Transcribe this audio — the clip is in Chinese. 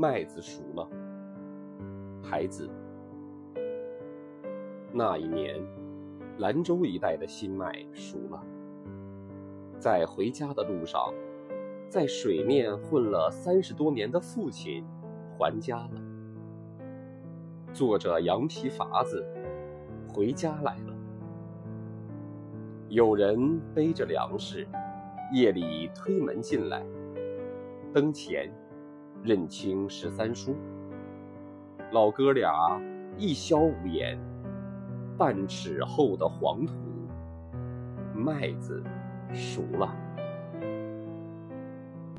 麦子熟了。孩子，那一年，兰州一带的新麦熟了。在回家的路上，在水面混了三十多年的父亲还家了，坐着羊皮筏子回家来了。有人背着粮食，夜里推门进来，灯前认清十三叔。老哥俩一消无言，半尺厚的黄土，麦子。熟了。